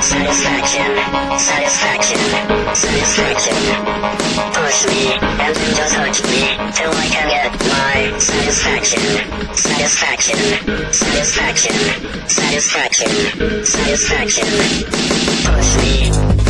Satisfaction. Satisfaction. Satisfaction. Push me, and just touch me, till I can get my satisfaction. Satisfaction. Satisfaction. Satisfaction. Satisfaction. Push me.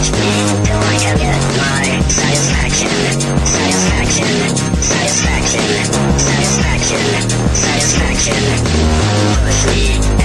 I get my satisfaction. Satisfaction, satisfaction, satisfaction, satisfaction. Push me.